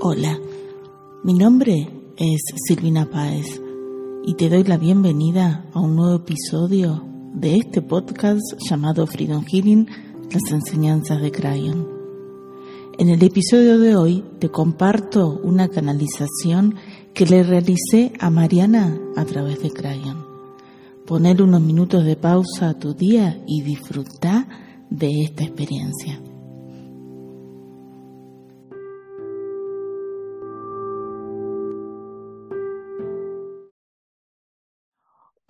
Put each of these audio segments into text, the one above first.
Hola, mi nombre es Silvina Páez y te doy la bienvenida a un nuevo episodio de este podcast llamado Freedom Healing, las enseñanzas de Crayon. En el episodio de hoy te comparto una canalización que le realicé a Mariana a través de Crayon. Poner unos minutos de pausa a tu día y disfrutar de esta experiencia.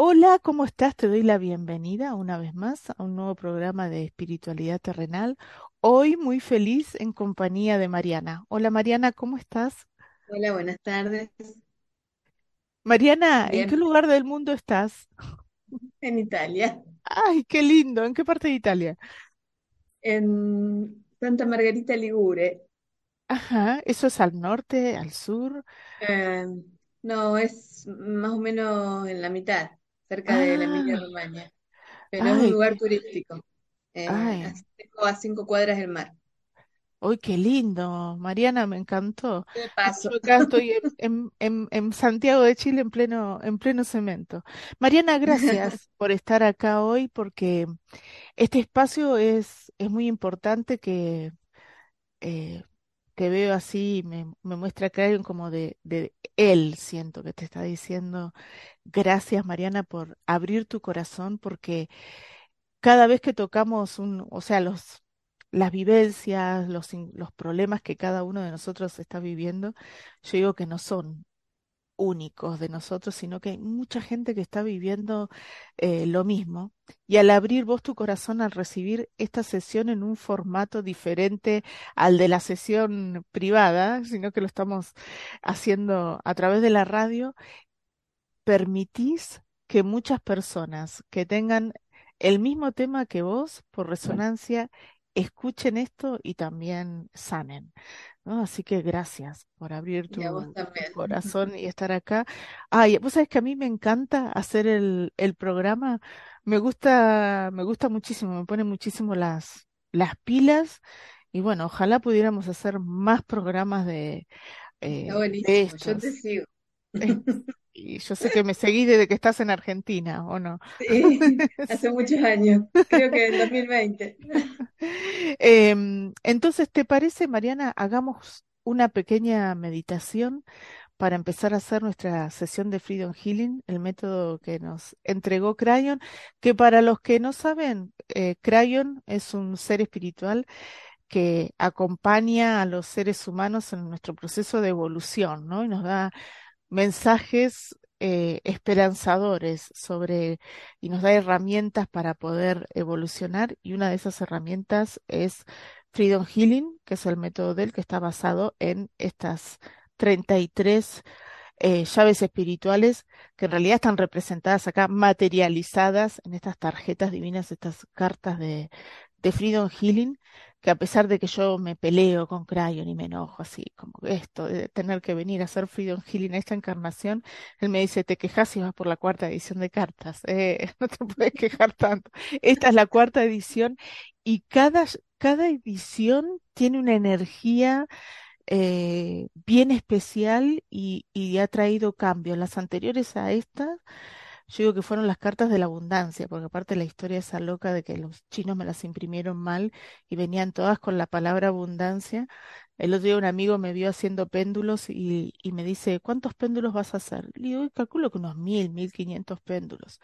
Hola, ¿cómo estás? Te doy la bienvenida una vez más a un nuevo programa de espiritualidad terrenal. Hoy muy feliz en compañía de Mariana. Hola Mariana, ¿cómo estás? Hola, buenas tardes. Mariana, ¿en qué lugar del mundo estás? en Italia, Ay, qué lindo. ¿En qué parte de Italia? en Santa Margarita Ligure. Ajá, ¿eso es al norte, al sur? Eh, no, es más o menos en la mitad, cerca de la Ah, Emilia-Romagna, pero es un ay, lugar turístico. Eh, ay, a cinco cuadras del mar. Uy, qué lindo. Mariana, me encantó. De paso. yo acá estoy en, en, en- en Santiago de Chile en pleno, en pleno cemento. Mariana, gracias por estar acá hoy porque este espacio es, es muy importante que eh, te veo así, me, me muestra que como de, de él, siento que te está diciendo gracias, Mariana, por abrir tu corazón porque cada vez que tocamos un, o sea, los, las vivencias, los, los problemas que cada uno de nosotros está viviendo, yo digo que no son únicos de nosotros, sino que hay mucha gente que está viviendo eh, lo mismo. Y al abrir vos tu corazón, al recibir esta sesión en un formato diferente al de la sesión privada, sino que lo estamos haciendo a través de la radio, permitís que muchas personas que tengan el mismo tema que vos por resonancia escuchen esto y también sanen, ¿no? Así que gracias por abrir tu, corazón y estar acá. Ay, vos sabés que a mí me encanta hacer el, el programa, me gusta, me gusta muchísimo, me pone muchísimo las, las pilas y bueno, ojalá pudiéramos hacer más programas de, eh, de buenísimo, yo te estos. sigo. Y yo sé que me seguís desde que estás en Argentina, ¿o no? Sí, hace muchos años, creo que en 2020. Em, entonces, ¿te parece, Mariana, hagamos una pequeña meditación para empezar a hacer nuestra sesión de Freedom Healing, el método que nos entregó Crayon, que para los que no saben, eh, Crayon es un ser espiritual que acompaña a los seres humanos en nuestro proceso de evolución, ¿no? Y nos da mensajes eh, esperanzadores sobre y nos da herramientas para poder evolucionar y una de esas herramientas es Freedom Healing, que es el método del que está basado en estas 33 eh, llaves espirituales que en realidad están representadas acá, materializadas en estas tarjetas divinas, estas cartas de, de Freedom Healing, que a pesar de que yo me peleo con Crayon y me enojo así, como esto de tener que venir a hacer Freedom Healing a esta encarnación, él me dice, te quejas y vas por la cuarta edición de cartas, eh, no te puedes quejar tanto. Esta es la cuarta edición y cada, cada edición tiene una energía eh, bien especial y, y ha traído cambios. Las anteriores a estas, yo digo que fueron las cartas de la abundancia, porque aparte la historia esa loca de que los chinos me las imprimieron mal y venían todas con la palabra abundancia. El otro día un amigo me vio haciendo péndulos y, y me dice, ¿cuántos péndulos vas a hacer? Le digo, calculo que unos mil, mil quinientos péndulos.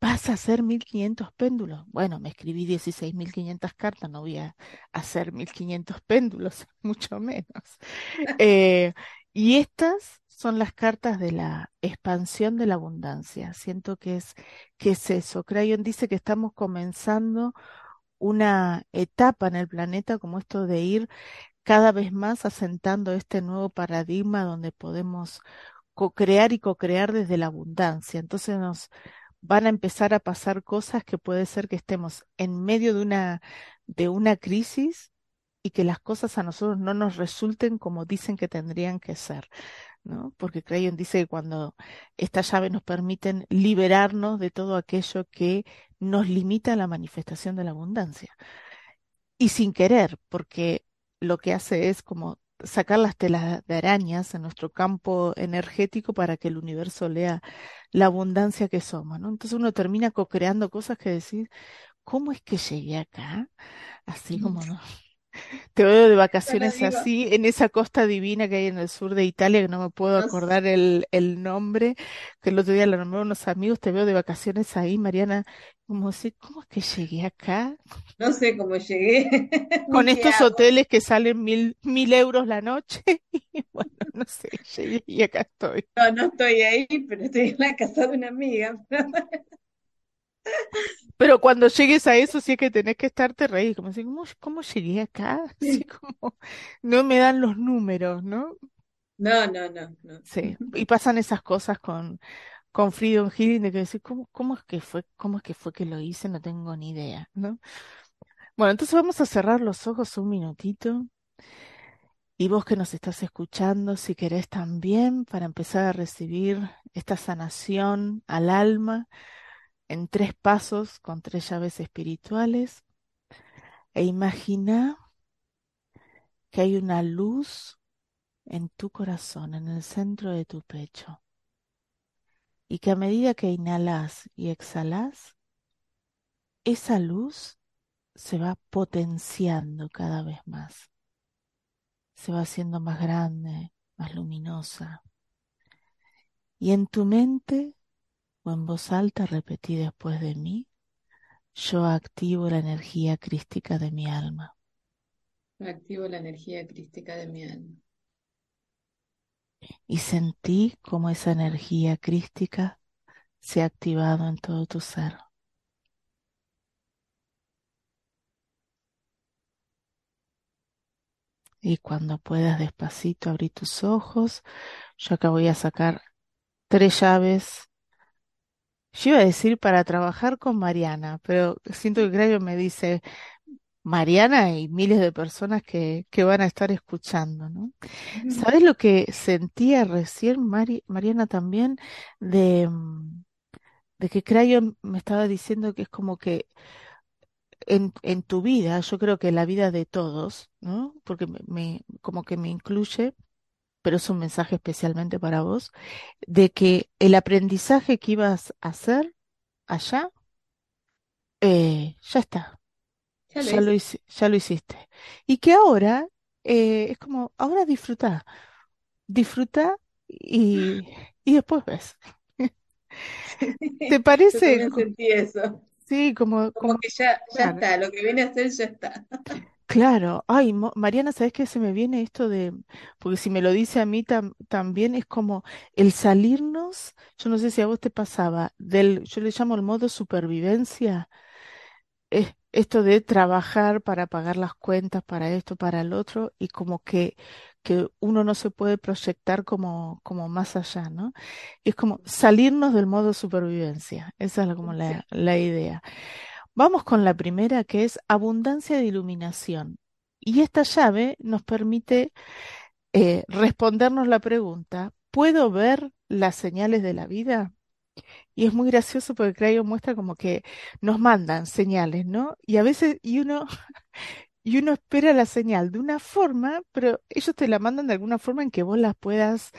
¿Vas a hacer 1500 péndulos? Bueno, me escribí 16.500 cartas, no voy a hacer 1500 péndulos, mucho menos. Eh, y estas son las cartas de la expansión de la abundancia. Siento que es, eso. Crayon dice que estamos comenzando una etapa en el planeta como esto de ir cada vez más asentando este nuevo paradigma donde podemos co-crear y co-crear desde la abundancia. Entonces nos van a empezar a pasar cosas que puede ser que estemos en medio de una, de una crisis y que las cosas a nosotros no nos resulten como dicen que tendrían que ser, ¿no? Porque Crayon dice que cuando estas llaves nos permiten liberarnos de todo aquello que nos limita la manifestación de la abundancia. Y sin querer, porque lo que hace es como sacar las telas de arañas en nuestro campo energético para que el universo lea la abundancia que somos, ¿no? Entonces uno termina co-creando cosas que decir, ¿cómo es que llegué acá? Así como no. Te veo de vacaciones así, en esa costa divina que hay en el sur de Italia, que no me puedo acordar el, el nombre, que el otro día lo nombraron unos amigos, te veo de vacaciones ahí, Mariana, como sé, ¿cómo es que llegué acá? No sé cómo llegué. Con estos hoteles que salen mil, mil euros la noche. Y bueno, no sé, llegué y acá estoy. No, no estoy ahí, pero estoy en la casa de una amiga. Pero cuando llegues a eso, sí es que tenés que estarte reír, como así, ¿cómo, cómo llegué acá? Así como, no me dan los números, ¿no? No, no, no, no. Sí, y pasan esas cosas con, con Freedom Healing de que decir, ¿cómo, cómo es que fue, cómo es que fue que lo hice? No tengo ni idea, ¿no? Bueno, entonces vamos a cerrar los ojos un minutito. Y vos que nos estás escuchando, si querés también, para empezar a recibir esta sanación al alma en tres pasos con tres llaves espirituales, e imagina que hay una luz en tu corazón, en el centro de tu pecho y que a medida que inhalas y exhalas, esa luz se va potenciando cada vez más, se va haciendo más grande, más luminosa. Y en tu mente o en voz alta repetí después de mí, yo activo la energía crística de mi alma. Activo la energía crística de mi alma y sentí como esa energía crística se ha activado en todo tu ser. Y cuando puedas despacito abrir tus ojos, yo acá voy a sacar tres llaves. Yo iba a decir para trabajar con Mariana, pero siento que Crayo me dice, Mariana y miles de personas que, que van a estar escuchando, ¿no? ¿Sabes lo que sentía recién, Mariana, también? De, de que Crayon me estaba diciendo que es como que en, en tu vida, yo creo que la vida de todos, ¿no? Porque me, como que me incluye, pero es un mensaje especialmente para vos, de que el aprendizaje que ibas a hacer allá, eh, ya está, ya lo, ya lo hiciste. Y que ahora eh, es como, ahora disfruta, disfruta y, y después ves. ¿Te parece? Yo sentí eso. Sí, como, como, que ya, ya está, lo que viene a ser ya está. Claro, ay, Mariana, ¿sabes qué se me viene esto de, porque si me lo dice a mí también es como el salirnos, yo no sé si a vos te pasaba, del, yo le llamo el modo supervivencia, es esto de trabajar para pagar las cuentas, para esto, para el otro, y como que, que uno no se puede proyectar como, como más allá, ¿no? Es como salirnos del modo supervivencia. Esa es como la, la idea. Vamos con la primera, que es abundancia de iluminación. Y esta llave nos permite eh, respondernos la pregunta, ¿puedo ver las señales de la vida? Y es muy gracioso porque Crayon muestra como que nos mandan señales, ¿no? Y a veces, y uno, y uno espera la señal de una forma, pero ellos te la mandan de alguna forma en que vos las puedas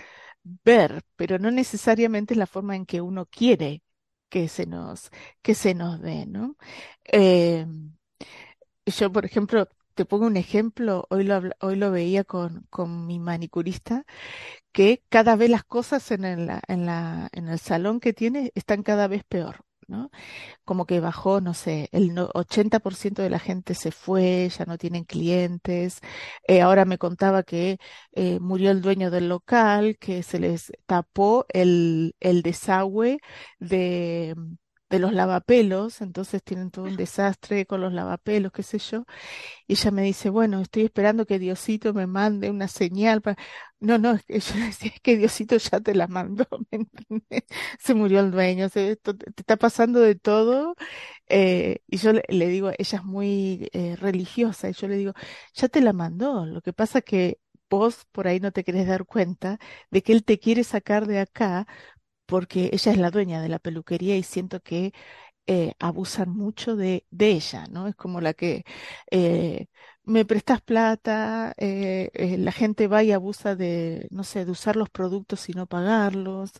ver, pero no necesariamente es la forma en que uno quiere que se nos, que se nos dé, ¿no? Eh, yo, por ejemplo, te pongo un ejemplo, hoy lo, hoy lo veía con, con mi manicurista, que cada vez las cosas en el, en la, en el salón que tiene están cada vez peor. Como que bajó, no sé, el 80% de la gente se fue, ya no tienen clientes. Eh, ahora me contaba que eh, murió el dueño del local, que se les tapó el, el desagüe de, de los lavapelos, entonces tienen todo un desastre con los lavapelos, qué sé yo. Y ella me dice, bueno, estoy esperando que Diosito me mande una señal para... No, no, es que yo decía, que Diosito ya te la mandó, ¿me? Se murió el dueño, se, te, está pasando de todo. Eh, y yo le, digo, ella es muy eh, religiosa, y yo le digo, ya te la mandó, lo que pasa que vos por ahí no te querés dar cuenta de que él te quiere sacar de acá porque ella es la dueña de la peluquería y siento que eh, abusan mucho de, de, ella, ¿no? Es como la que eh, me prestas plata, eh, eh, la gente va y abusa de, no sé, de usar los productos y no pagarlos,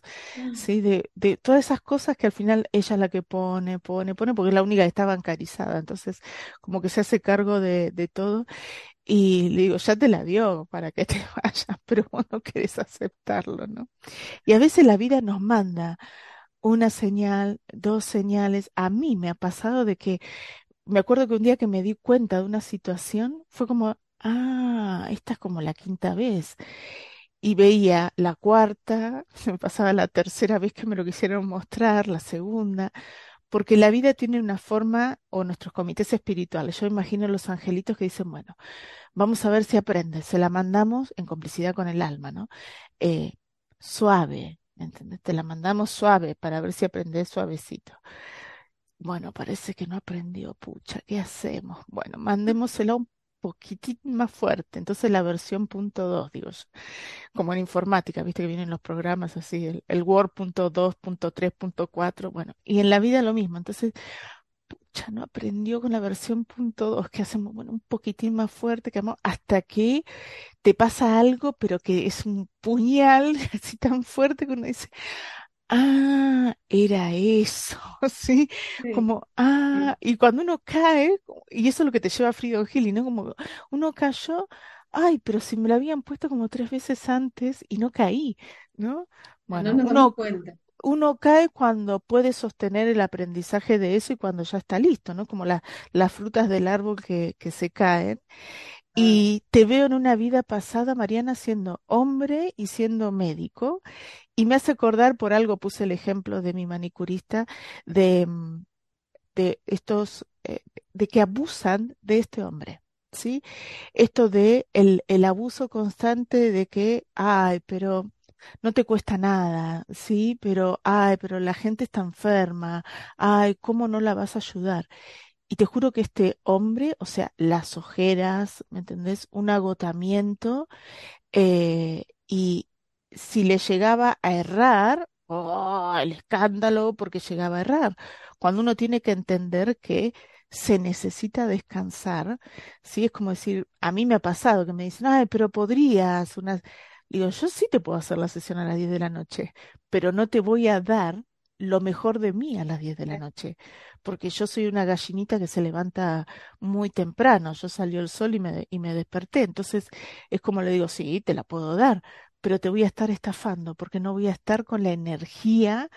¿sí? De, de todas esas cosas que al final ella es la que pone, pone, pone, porque es la única que está bancarizada, entonces como que se hace cargo de, de todo y le digo, ya te la dio para que te vayas, pero vos no querés aceptarlo, ¿no? Y a veces la vida nos manda una señal, dos señales. A mí me ha pasado de que me acuerdo que un día que me di cuenta de una situación, fue como, ah, esta es como la quinta vez. Y veía la cuarta, se me pasaba la tercera vez que me lo quisieron mostrar, la segunda, porque la vida tiene una forma, o nuestros comités espirituales, yo imagino los angelitos que dicen, bueno, vamos a ver si aprende, se la mandamos en complicidad con el alma, ¿no? Eh, suave, ¿entendés? Te la mandamos suave para ver si aprendes suavecito. Bueno, parece que no aprendió, pucha, ¿qué hacemos? Bueno, mandémosela un poquitín más fuerte. Entonces la versión punto dos, digo yo, como en informática, viste que vienen los programas así, el, el Word punto dos, punto tres, punto cuatro, bueno, y en la vida lo mismo. Entonces, pucha, no aprendió con la versión punto dos, que hacemos, bueno, un poquitín más fuerte, que hasta que te pasa algo, pero que es un puñal así tan fuerte que uno dice, Ah, era eso, ¿sí? Sí, Como, sí. ah, y cuando uno cae, y eso es lo que te lleva a Freedom Healing, ¿no? Como uno cayó, ay, pero si me lo habían puesto como tres veces antes y no caí, ¿no? No Bueno, nos damos uno, cuenta. uno cae cuando puede sostener el aprendizaje de eso y cuando ya está listo, ¿no? Como la- las frutas del árbol que, que se caen. Ah, Y te veo en una vida pasada, Mariana, siendo hombre y siendo médico. Y me hace acordar, por algo puse el ejemplo de mi manicurista, de, mm, de estos, eh, de que abusan de este hombre, ¿sí? Esto de el, el abuso constante de que, ay, pero no te cuesta nada, ¿sí? Pero, ay, pero la gente está enferma, ay, ¿cómo no la vas a ayudar? Y te juro que este hombre, o sea, las ojeras, ¿me entendés? Un agotamiento eh, y si le llegaba a errar, ¡oh! el escándalo porque llegaba a errar. Cuando uno tiene que entender que se necesita descansar, sí, es como decir, a mí me ha pasado que me dicen, ay, pero podrías, una... Digo, yo sí te puedo hacer la sesión a las 10 de la noche, pero no te voy a dar lo mejor de mí a las 10 de la noche, porque yo soy una gallinita que se levanta muy temprano, yo salió el sol y me, y me desperté, entonces es como le digo, sí, te la puedo dar, pero te voy a estar estafando porque no voy a estar con la energía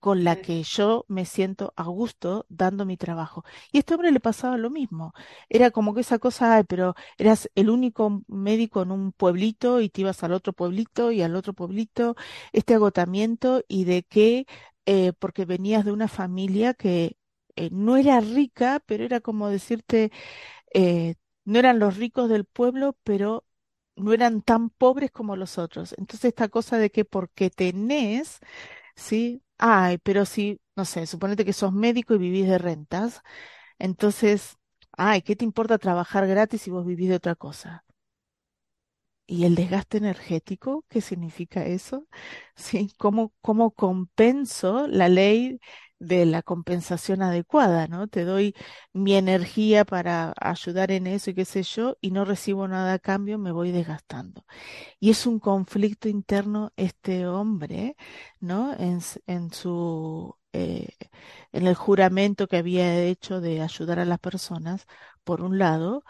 con la que yo me siento a gusto dando mi trabajo. Y a este hombre le pasaba lo mismo. Era como que esa cosa, ay, pero eras el único médico en un pueblito y te ibas al otro pueblito y al otro pueblito, este agotamiento y de que, eh, porque venías de una familia que eh, no era rica, pero era como decirte, eh, no eran los ricos del pueblo, pero no eran tan pobres como los otros. Entonces esta cosa de que porque tenés, ¿sí? Ay, pero si, no sé, suponete que sos médico y vivís de rentas, entonces, ay, ¿qué te importa trabajar gratis si vos vivís de otra cosa? ¿Y el desgaste energético? ¿Qué significa eso? ¿Sí? ¿Cómo, cómo compenso la ley de la compensación adecuada, ¿no? Te doy mi energía para ayudar en eso y qué sé yo, y no recibo nada a cambio, me voy desgastando. Y es un conflicto interno este hombre, ¿no? En, en su, eh, en el juramento que había hecho de ayudar a las personas, por un lado,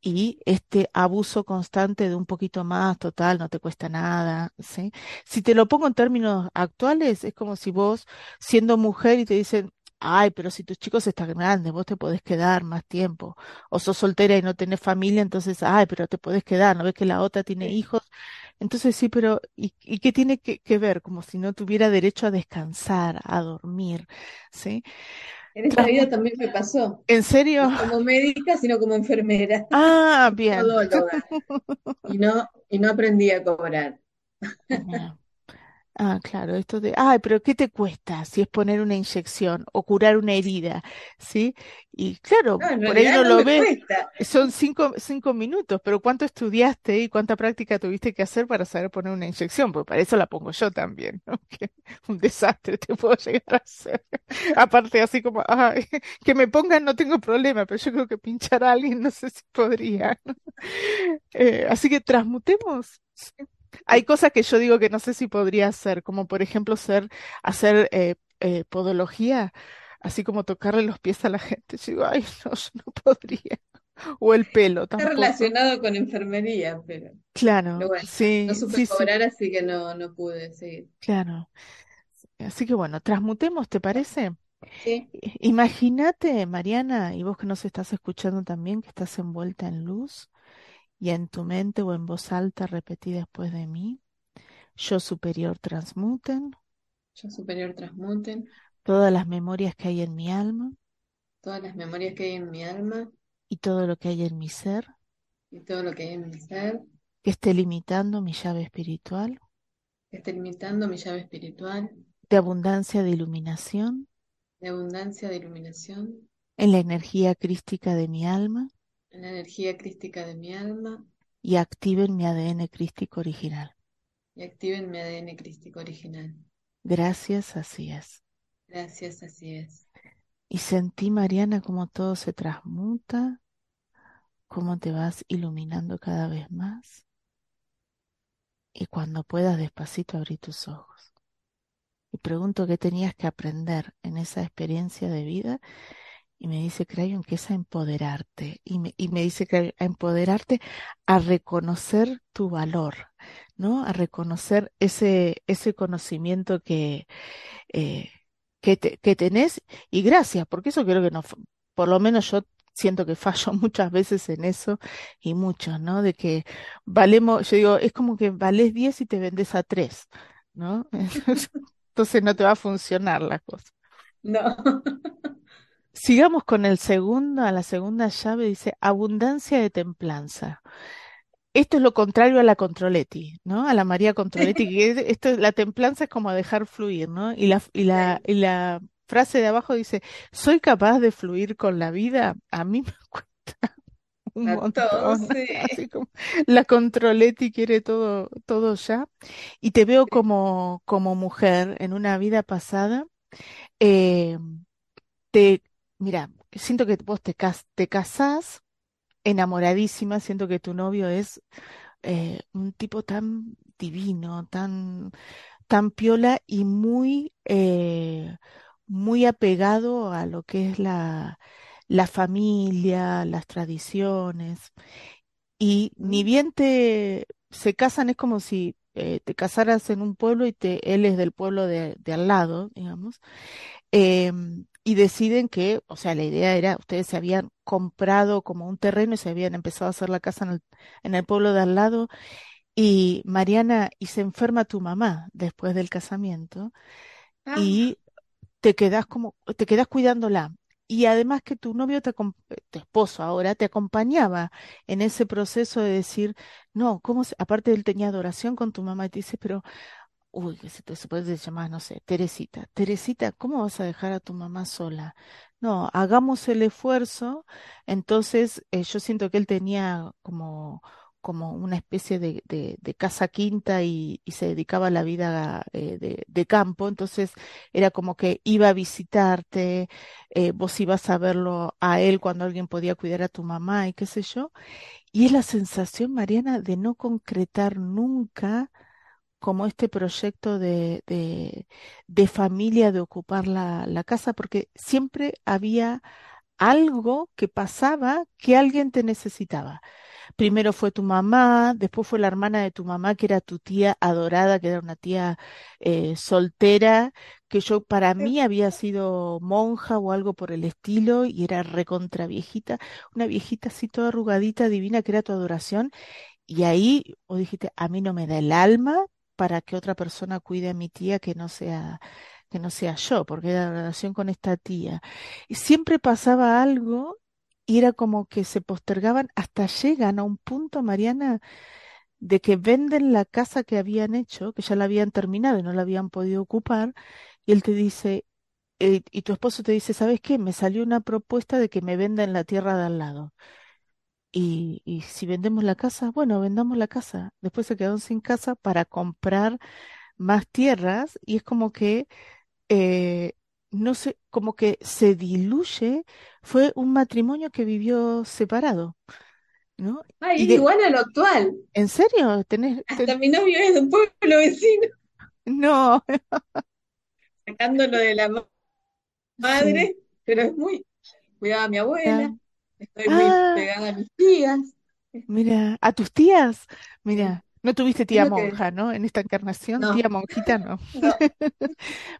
y este abuso constante de un poquito más, total, no te cuesta nada, ¿sí? Si te lo pongo en términos actuales, es como si vos, siendo mujer y te dicen, ay, pero si tus chicos están grandes, vos te podés quedar más tiempo, o sos soltera y no tenés familia, entonces, ay, pero te podés quedar, ¿no ves que la otra tiene hijos? Entonces sí, pero ¿y, y qué tiene que, que ver? Como si no tuviera derecho a descansar, a dormir, ¿sí? En esta vida también me pasó, ¿En serio? no como médica, sino como enfermera Ah, bien. y no, y no aprendí a cobrar. Ah, claro, esto de, ay, pero ¿qué te cuesta si es poner una inyección o curar una herida? ¿Sí? Y claro, No, por ahí no no lo me ve, cuesta. son cinco, cinco minutos, pero ¿cuánto estudiaste y cuánta práctica tuviste que hacer para saber poner una inyección? Pues para eso la pongo yo también, ¿no? Que un desastre te puedo llegar a hacer. Aparte, así como, ay, que me pongan no tengo problema, pero yo creo que pinchar a alguien no sé si podría. Eh, así que transmutemos. sí. Hay cosas que yo digo que no sé si podría hacer, como por ejemplo ser, hacer eh, eh, podología, así como tocarle los pies a la gente. Yo digo, ay, no, yo no podría. O el pelo Está tampoco. relacionado con enfermería, pero, pero Claro, no sí, supe sí, sí, cobrar, así que no, no pude seguir. claro. Así que bueno, transmutemos, ¿te parece? Sí, Imagínate, Mariana, y vos que nos estás escuchando también, que estás envuelta en luz y en tu mente o en voz alta repetí después de mí. Yo superior transmuten. Yo superior transmuten. Todas las memorias que hay en mi alma. Todas las memorias que hay en mi alma. Y todo lo que hay en mi ser. Y todo lo que hay en mi ser, que esté limitando mi llave espiritual. Que esté limitando mi llave espiritual. De abundancia de iluminación. De abundancia de iluminación. En la energía crística de mi alma en la energía crística de mi alma y activen mi ADN crístico original. y activen mi ADN crístico original. Gracias, así es. Gracias, así es. Y sentí, Mariana, como todo se transmuta, cómo te vas iluminando cada vez más. Y cuando puedas, despacito abrí tus ojos. Y pregunto qué tenías que aprender en esa experiencia de vida. Y me dice Crayon que es a empoderarte. Y me, y me dice que a empoderarte a reconocer tu valor, ¿no? A reconocer ese, ese conocimiento que, eh, que, te- que tenés. Y gracias, porque eso creo que no, por lo menos yo siento que fallo muchas veces en eso y muchos, ¿no? De que valemos, yo digo, es como que valés 10 y te vendes a 3, ¿no? Entonces no te va a funcionar la cosa. No. Sigamos con el segundo, a la segunda llave dice abundancia de templanza. Esto es lo contrario a la Controletti, ¿no? A la María Controletti, que es- esto, la templanza es como dejar fluir, ¿no? Y la, y la, Claro, y la frase de abajo dice, ¿soy capaz de fluir con la vida? A mí me cuesta un montón. sí. Así como la Controletti quiere todo, todo ya. Y te veo como, como mujer en una vida pasada. eh, te, mira, siento que vos te, cas- te casás enamoradísima, siento que tu novio es eh, un tipo tan divino, tan, tan piola y muy, eh, muy apegado a lo que es la, la familia, las tradiciones. Y ni ¿Mm? bien te se casan, es como si eh, te casaras en un pueblo y te, él es del pueblo de, de al lado, digamos em, y deciden que, o sea, la idea era, ustedes se habían comprado como un terreno y se habían empezado a hacer la casa en el, en el pueblo de al lado, y Mariana, y se enferma tu mamá después del casamiento, Ah, y te quedas como, te quedas cuidándola. Y además que tu novio, te, tu esposo ahora, te acompañaba en ese proceso de decir, no, ¿cómo se-?" Aparte él tenía adoración con tu mamá y te dice, pero Uy, que se te puede llamar, no sé, Teresita. Teresita, ¿cómo vas a dejar a tu mamá sola? No, hagamos el esfuerzo. Entonces, eh, yo siento que él tenía como, como una especie de, de, casa quinta y, y se dedicaba a la vida eh, de, de campo. Entonces, era como que iba a visitarte, eh, vos ibas a verlo a él cuando alguien podía cuidar a tu mamá y qué sé yo. Y es la sensación, Mariana, de no concretar nunca como este proyecto de, de, de familia, de ocupar la, la casa, porque siempre había algo que pasaba que alguien te necesitaba. Primero fue tu mamá, después fue la hermana de tu mamá, que era tu tía adorada, que era una tía eh, soltera, que yo para mí había sido monja o algo por el estilo, y era recontra viejita, una viejita así toda arrugadita, divina, que era tu adoración y ahí vos dijiste, a mí no me da el alma para que otra persona cuide a mi tía que no sea, que no sea yo, porque era la relación con esta tía. Y siempre pasaba algo y era como que se postergaban hasta llegan a un punto, Mariana, de que venden la casa que habían hecho, que ya la habían terminado y no la habían podido ocupar, y él te dice, eh, y tu esposo te dice, ¿sabes qué? Me salió una propuesta de que me vendan la tierra de al lado. Y, y si vendemos la casa, bueno, vendamos la casa. Después se quedaron sin casa para comprar más tierras y es como que eh, no sé, como que se diluye. Fue un matrimonio que vivió separado, ¿no? Es de, igual a lo actual. ¿en serio? ¿Tenés, Hasta ten- mi novio es de un pueblo vecino, no, sacándolo de la sí. madre, pero es muy, cuidaba a mi abuela, estoy muy Ah, pegada a mis tías. mira, a tus tías, mira, no tuviste tía que, monja, ¿no? En esta encarnación, no, tía monjita, no. no,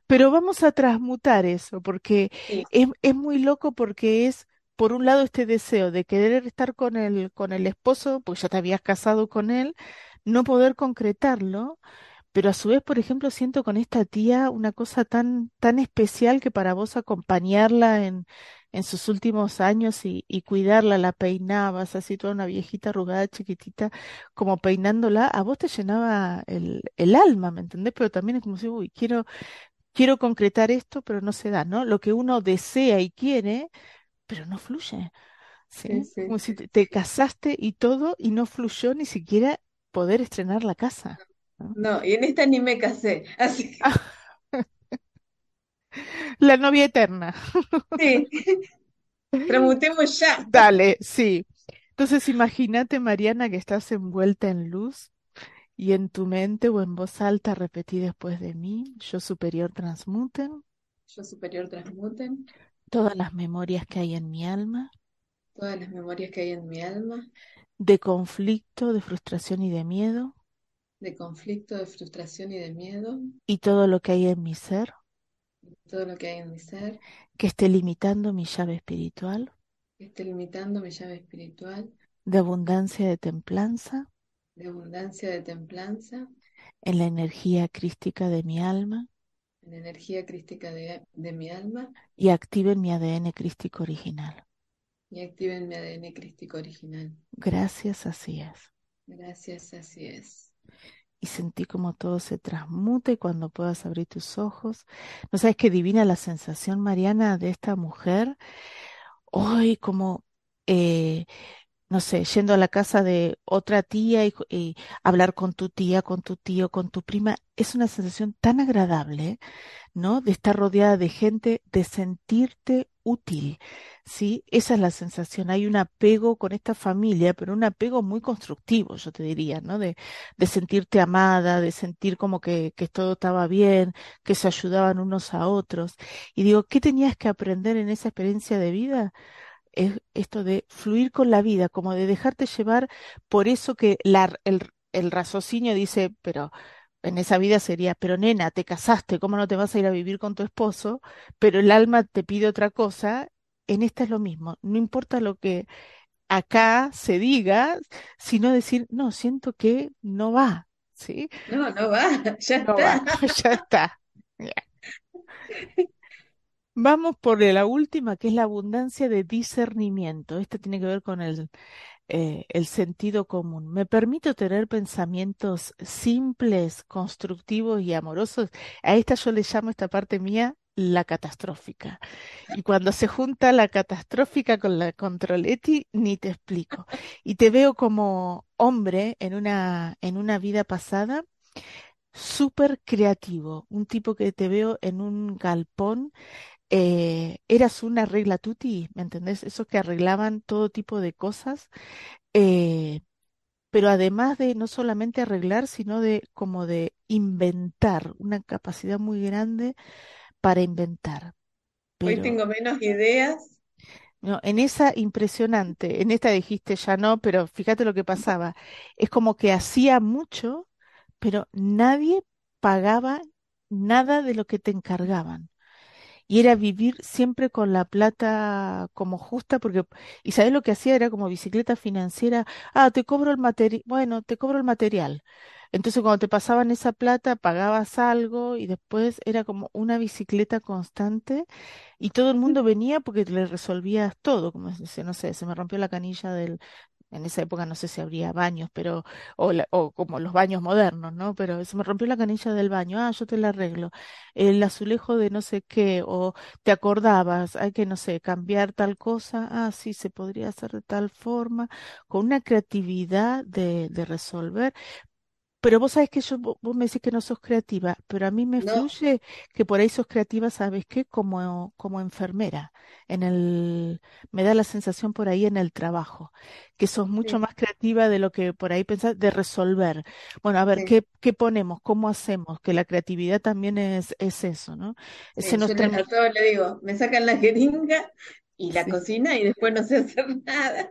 Pero vamos a transmutar eso, porque sí, es, es muy loco porque es, por un lado, este deseo de querer estar con el, con el esposo, porque ya te habías casado con él, no poder concretarlo, pero a su vez, por ejemplo, siento con esta tía una cosa tan, tan especial que para vos acompañarla en, en sus últimos años y, y cuidarla, la peinabas, así toda una viejita arrugada, chiquitita, como peinándola, a vos te llenaba el, el alma, ¿me entendés? Pero también es como si, uy, quiero quiero concretar esto, pero no se da, ¿no? Lo que uno desea y quiere, pero no fluye, sí, ¿sí? sí, Como si te, te casaste y todo y no fluyó ni siquiera poder estrenar la casa, ¿no? no, y en esta ni me casé, así que Ah, la novia eterna. sí, tramutemos ya. Dale, sí. Entonces imagínate, Mariana, que estás envuelta en luz y en tu mente o en voz alta repetí después de mí, yo superior transmuten Yo superior transmuten todas las memorias que hay en mi alma todas las memorias que hay en mi alma, de conflicto, de frustración y de miedo de conflicto, de frustración y de miedo, y todo lo que hay en mi ser. Todo lo que hay en mi ser, que esté limitando mi llave espiritual. Que esté limitando mi llave espiritual, de abundancia, de templanza, de abundancia, de templanza, en la energía crística de mi alma. En energía crística de, de mi alma. Y activen mi ADN crístico original. y activen mi ADN crístico original. Gracias, así es. Gracias, así es. Y sentí como todo se transmuta y cuando puedas abrir tus ojos. ¿No sabes qué divina la sensación, Mariana, de esta mujer? Hoy como, eh, no sé, yendo a la casa de otra tía y, hablar con tu tía, con tu tío, con tu prima, es una sensación tan agradable, ¿no? De estar rodeada de gente, de sentirte útil, ¿sí? Esa es la sensación. Hay un apego con esta familia, pero un apego muy constructivo, yo te diría, ¿no? De, de sentirte amada, de sentir como que, que todo estaba bien, que se ayudaban unos a otros. Y digo, ¿qué tenías que aprender en esa experiencia de vida? Es esto de fluir con la vida, como de dejarte llevar por eso que la, el, el raciocinio dice, pero en esa vida sería, pero nena, te casaste, ¿cómo no te vas a ir a vivir con tu esposo? Pero el alma te pide otra cosa. En esta es lo mismo, no importa lo que acá se diga, sino decir, no, siento que no va, ¿sí? No, no va, ya No va, está. ya está. Ya. Vamos por la última, que es la abundancia de discernimiento. Esta tiene que ver con el, eh, el sentido común. Me permito tener pensamientos simples, constructivos y amorosos. A esta yo le llamo esta parte mía la catastrófica. Y cuando se junta la catastrófica con la controleti, ni te explico. Y te veo como hombre en una, en una vida pasada, súper creativo, un tipo que te veo en un galpón eh, eras una regla tutti, ¿me entendés? Esos que arreglaban todo tipo de cosas, eh, pero además de no solamente arreglar, sino de como de inventar, una capacidad muy grande para inventar. Hoy tengo menos ideas. no, en esa impresionante, en esta dijiste ya no, pero fíjate lo que pasaba. Es como que hacía mucho, pero nadie pagaba nada de lo que te encargaban. Y era vivir siempre con la plata como justa, porque, y sabes lo que hacía era como bicicleta financiera, ah, te cobro el material, bueno, te cobro el material. Entonces cuando te pasaban esa plata, pagabas algo y después era como una bicicleta constante y todo el mundo venía porque le resolvías todo, como dice, no sé, se me rompió la canilla del, en esa época no sé si habría baños, pero, o, o como los baños modernos, ¿no? Pero se me rompió la canilla del baño, ah, yo te la arreglo. El azulejo de no sé qué, o te acordabas, hay que, no sé, cambiar tal cosa, ah, sí, se podría hacer de tal forma, con una creatividad de, de resolver. Pero vos sabés que yo, vos me decís que no sos creativa, pero a mí me fluye que por ahí sos creativa, ¿sabes qué? Como, como enfermera. En el, me da la sensación por ahí en el trabajo, que sos mucho más creativa de lo que por ahí pensás, de resolver. Bueno, a ver, ¿qué, qué ponemos? ¿Cómo hacemos? Que la creatividad también es, es eso, ¿no? Sí, yo le digo, me sacan la jeringa y la cocina y después no sé hacer nada.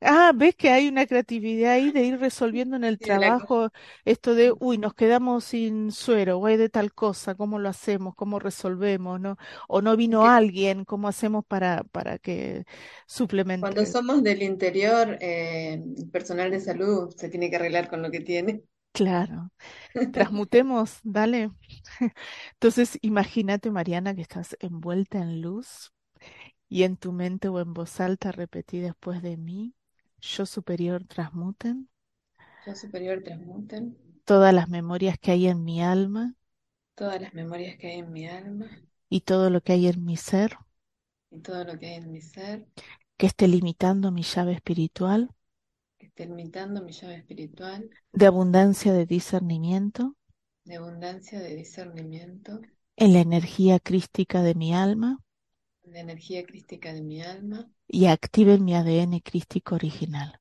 Ah, ves que hay una creatividad ahí de ir resolviendo en el trabajo esto de, uy, nos quedamos sin suero, o hay de tal cosa, ¿cómo lo hacemos? ¿Cómo resolvemos? ¿No? O no vino alguien, ¿cómo hacemos para, para que suplemente? Cuando somos del interior, eh, el personal de salud se tiene que arreglar con lo que tiene. Claro. Transmutemos, dale. Entonces, imagínate, Mariana, que estás envuelta en luz y en tu mente o en voz alta repetí después de mí, yo superior transmuten. Yo superior transmuten. Todas las memorias que hay en mi alma. Todas las memorias que hay en mi alma. Y todo lo que hay en mi ser. Y todo lo que hay en mi ser. Que esté limitando mi llave espiritual. Que esté limitando mi llave espiritual. De abundancia de discernimiento. De abundancia de discernimiento. En la energía crística de mi alma la energía crística de mi alma. Y activen mi ADN crístico original.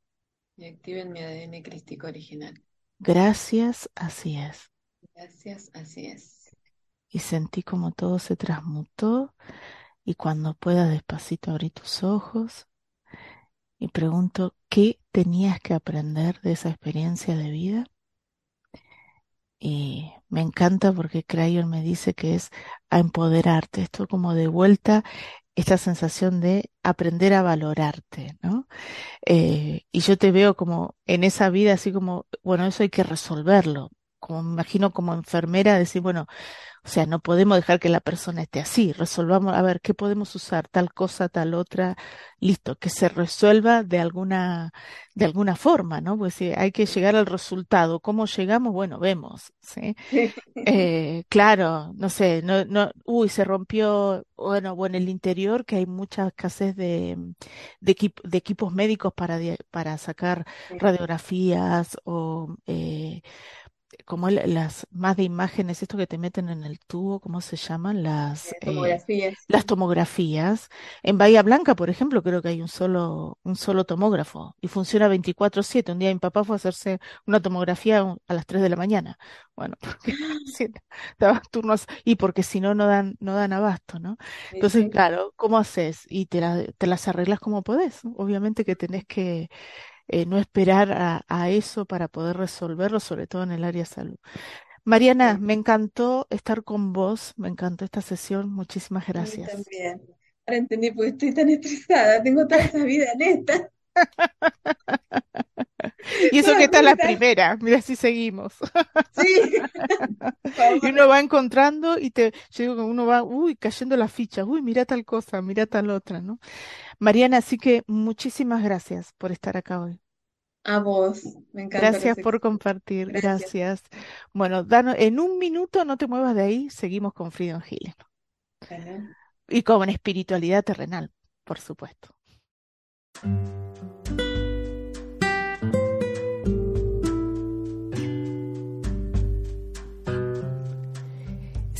Y activen mi ADN crístico original. Gracias, así es. Gracias, así es. Y sentí como todo se transmutó y cuando pueda despacito abrí tus ojos y pregunto, ¿qué tenías que aprender de esa experiencia de vida? Y me encanta porque Crayon me dice que es a empoderarte, esto como de vuelta, esta sensación de aprender a valorarte, ¿no? Eh, y yo te veo como en esa vida así como, bueno, eso hay que resolverlo, como me imagino como enfermera decir, bueno, o sea, no podemos dejar que la persona esté así. Resolvamos, a ver, ¿qué podemos usar? Tal cosa, tal otra. Listo, que se resuelva de alguna, de alguna forma, ¿no? Pues si hay que llegar al resultado. ¿Cómo llegamos? Bueno, vemos, ¿sí? Eh, claro, no sé, no, no, uy, se rompió, bueno, bueno, en el interior que hay mucha escasez de, de, de equipos médicos para, para sacar radiografías o, eh, como las más de imágenes, esto que te meten en el tubo, ¿cómo se llaman? Las eh, tomografías. las tomografías. En Bahía Blanca, por ejemplo, creo que hay un solo, un solo tomógrafo y funciona 24/7. Un día mi papá fue a hacerse una tomografía a las 3 de la mañana. Bueno, porque turnos y porque si no, no dan, no dan abasto, ¿no? Entonces, claro, ¿cómo haces? Y te, te las arreglas como podés. Obviamente que tenés que eh, no esperar a, eso para poder resolverlo, sobre todo en el área de salud. Mariana, me encantó estar con vos, me encantó esta sesión, muchísimas gracias. también. Ahora entendí por qué estoy tan estresada, tengo toda esa vida en esta. Y eso que está la primera, mira si seguimos. Sí. Y uno va encontrando y te, yo digo que uno va, uy, cayendo las fichas, uy, mira tal cosa, mira tal otra, ¿no? Mariana, así que muchísimas gracias por estar acá hoy. A vos, me encanta. Gracias por compartir, gracias. Bueno, danos, en un minuto no te muevas de ahí, seguimos con Freedom Healing. Y con espiritualidad terrenal, por supuesto.